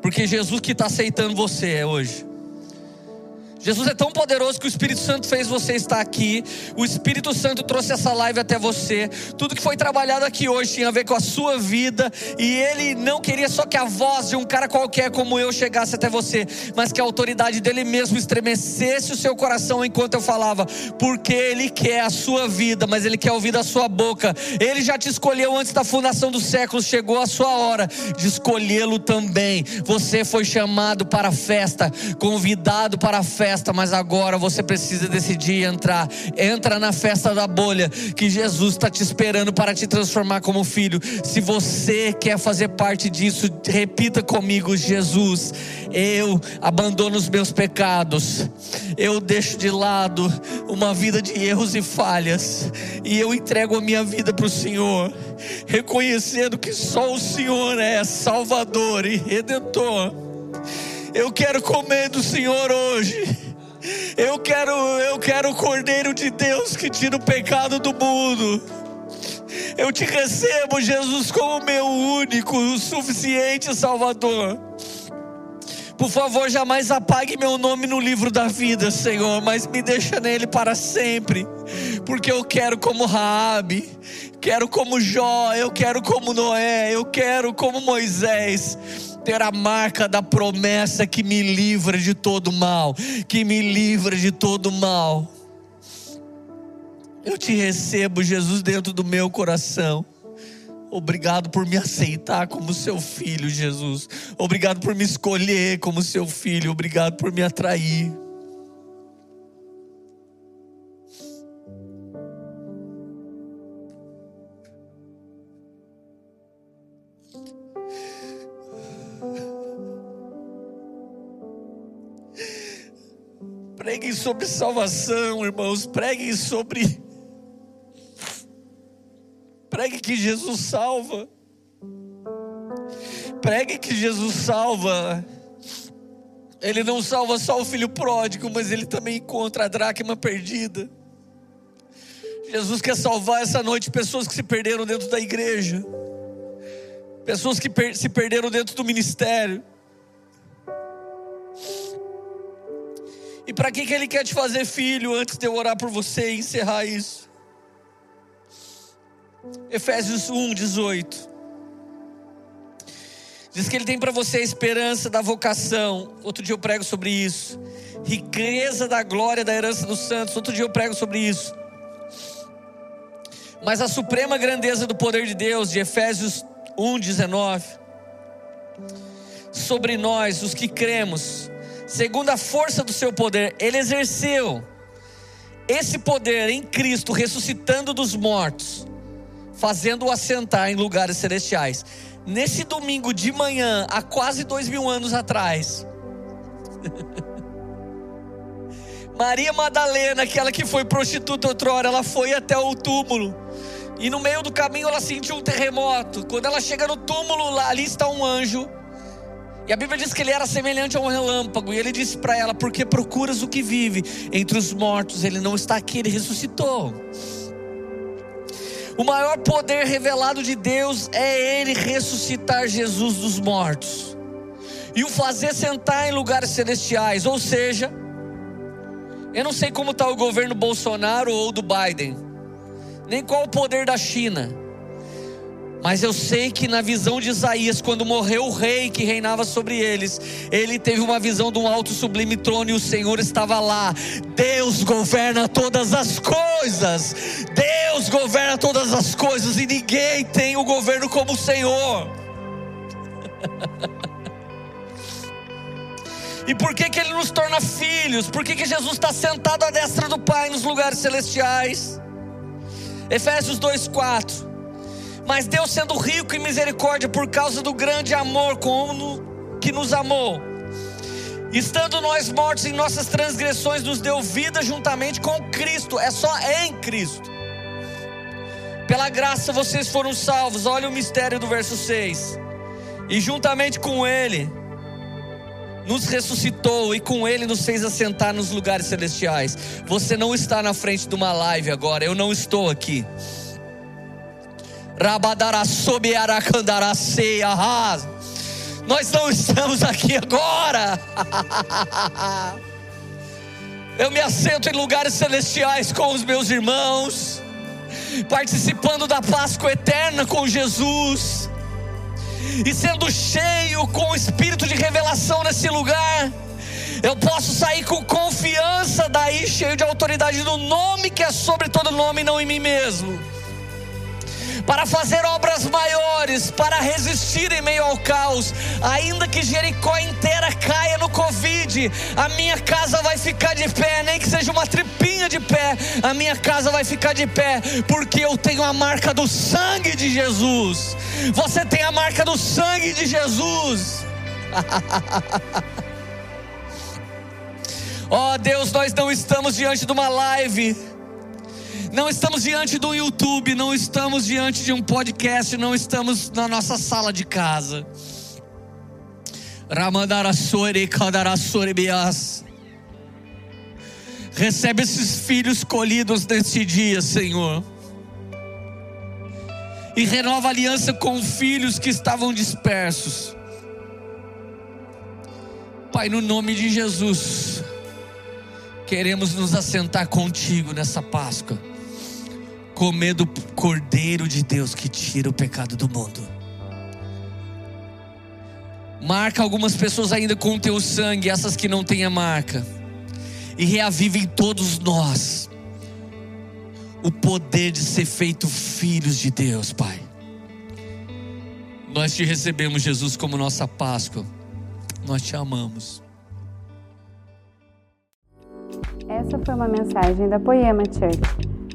porque Jesus que está aceitando você hoje. Jesus é tão poderoso que o Espírito Santo fez você estar aqui. O Espírito Santo trouxe essa live até você. Tudo que foi trabalhado aqui hoje tinha a ver com a sua vida. E Ele não queria só que a voz de um cara qualquer como eu chegasse até você, mas que a autoridade dele mesmo estremecesse o seu coração enquanto eu falava. Porque Ele quer a sua vida, mas Ele quer ouvir da sua boca. Ele já te escolheu antes da fundação dos séculos. Chegou a sua hora de escolhê-lo também. Você foi chamado para a festa, convidado para a festa festa, mas agora você precisa decidir entrar. Entra na festa da bolha, que Jesus está te esperando para te transformar como filho. Se você quer fazer parte disso, repita comigo: Jesus, eu abandono os meus pecados, eu deixo de lado uma vida de erros e falhas, e eu entrego a minha vida para o Senhor, reconhecendo que só o Senhor é Salvador e Redentor. Eu quero comer do Senhor hoje. Eu quero, eu quero o Cordeiro de Deus que tira o pecado do mundo. Eu te recebo, Jesus, como meu único, suficiente Salvador. Por favor, jamais apague meu nome no livro da vida, Senhor, mas me deixa nele para sempre. Porque eu quero como Raabe, quero como Jó, eu quero como Noé, eu quero como Moisés ter a marca da promessa que me livra de todo mal, que me livra de todo mal. Eu te recebo, Jesus, dentro do meu coração. Obrigado por me aceitar como seu filho, Jesus. Obrigado por me escolher como seu filho. Obrigado por me atrair. Preguem sobre salvação, irmãos. Preguem sobre. Pregue que Jesus salva. Pregue que Jesus salva. Ele não salva só o filho pródigo, mas ele também encontra a dracma perdida. Jesus quer salvar essa noite pessoas que se perderam dentro da igreja, pessoas que per se perderam dentro do ministério. E para que, que Ele quer te fazer filho antes de eu orar por você e encerrar isso? Efésios 1, 18. Diz que Ele tem para você a esperança da vocação. Outro dia eu prego sobre isso. Riqueza da glória da herança dos santos. Outro dia eu prego sobre isso. Mas a suprema grandeza do poder de Deus, de Efésios 1, 19. Sobre nós, os que cremos segundo a força do seu poder, ele exerceu esse poder em Cristo, ressuscitando dos mortos, fazendo-o assentar em lugares celestiais. Nesse domingo de manhã, há quase dois mil anos atrás, Maria Madalena, aquela que foi prostituta outrora, ela foi até o túmulo. E no meio do caminho ela sentiu um terremoto. Quando ela chega no túmulo, lá ali está um anjo e a Bíblia diz que ele era semelhante a um relâmpago. E ele disse para ela: Porque procuras o que vive entre os mortos? Ele não está aqui, ele ressuscitou. O maior poder revelado de Deus é ele ressuscitar Jesus dos mortos e o fazer sentar em lugares celestiais. Ou seja, eu não sei como está o governo Bolsonaro ou do Biden, nem qual o poder da China. Mas eu sei que na visão de Isaías, quando morreu o rei que reinava sobre eles, ele teve uma visão de um alto sublime trono e o Senhor estava lá. Deus governa todas as coisas. Deus governa todas as coisas e ninguém tem o governo como o Senhor. E por que, que Ele nos torna filhos? Por que, que Jesus está sentado à destra do Pai nos lugares celestiais? Efésios 2,4 Mas Deus, sendo rico em misericórdia, por causa do grande amor como que nos amou, estando nós mortos em nossas transgressões, nos deu vida juntamente com Cristo, é só em Cristo. Pela graça vocês foram salvos, olha o mistério do verso 6. E juntamente com Ele, nos ressuscitou e com Ele nos fez assentar nos lugares celestiais. Você não está na frente de uma live agora, eu não estou aqui. Nós não estamos aqui agora. Eu me assento em lugares celestiais com os meus irmãos, participando da Páscoa eterna com Jesus e sendo cheio com o espírito de revelação nesse lugar, eu posso sair com confiança daí, cheio de autoridade no nome que é sobre todo nome, não em mim mesmo. Para fazer obras maiores, para resistir em meio ao caos, ainda que Jericó inteira caia no Covid, a minha casa vai ficar de pé, nem que seja uma tripinha de pé, a minha casa vai ficar de pé, porque eu tenho a marca do sangue de Jesus. Você tem a marca do sangue de Jesus. Ó oh, Deus, nós não estamos diante de uma live, não estamos diante do YouTube, não estamos diante de um podcast, não estamos na nossa sala de casa. Recebe esses filhos colhidos neste dia, Senhor e renova aliança com filhos que estavam dispersos. Pai, no nome de Jesus, queremos nos assentar contigo nessa Páscoa, comendo o Cordeiro de Deus que tira o pecado do mundo. Marca algumas pessoas ainda com o teu sangue, essas que não têm a marca, e reaviva em todos nós o poder de ser feito filhos de Deus, Pai. Nós te recebemos, Jesus, como nossa Páscoa. Nós te amamos. Essa foi uma mensagem da Poema Church.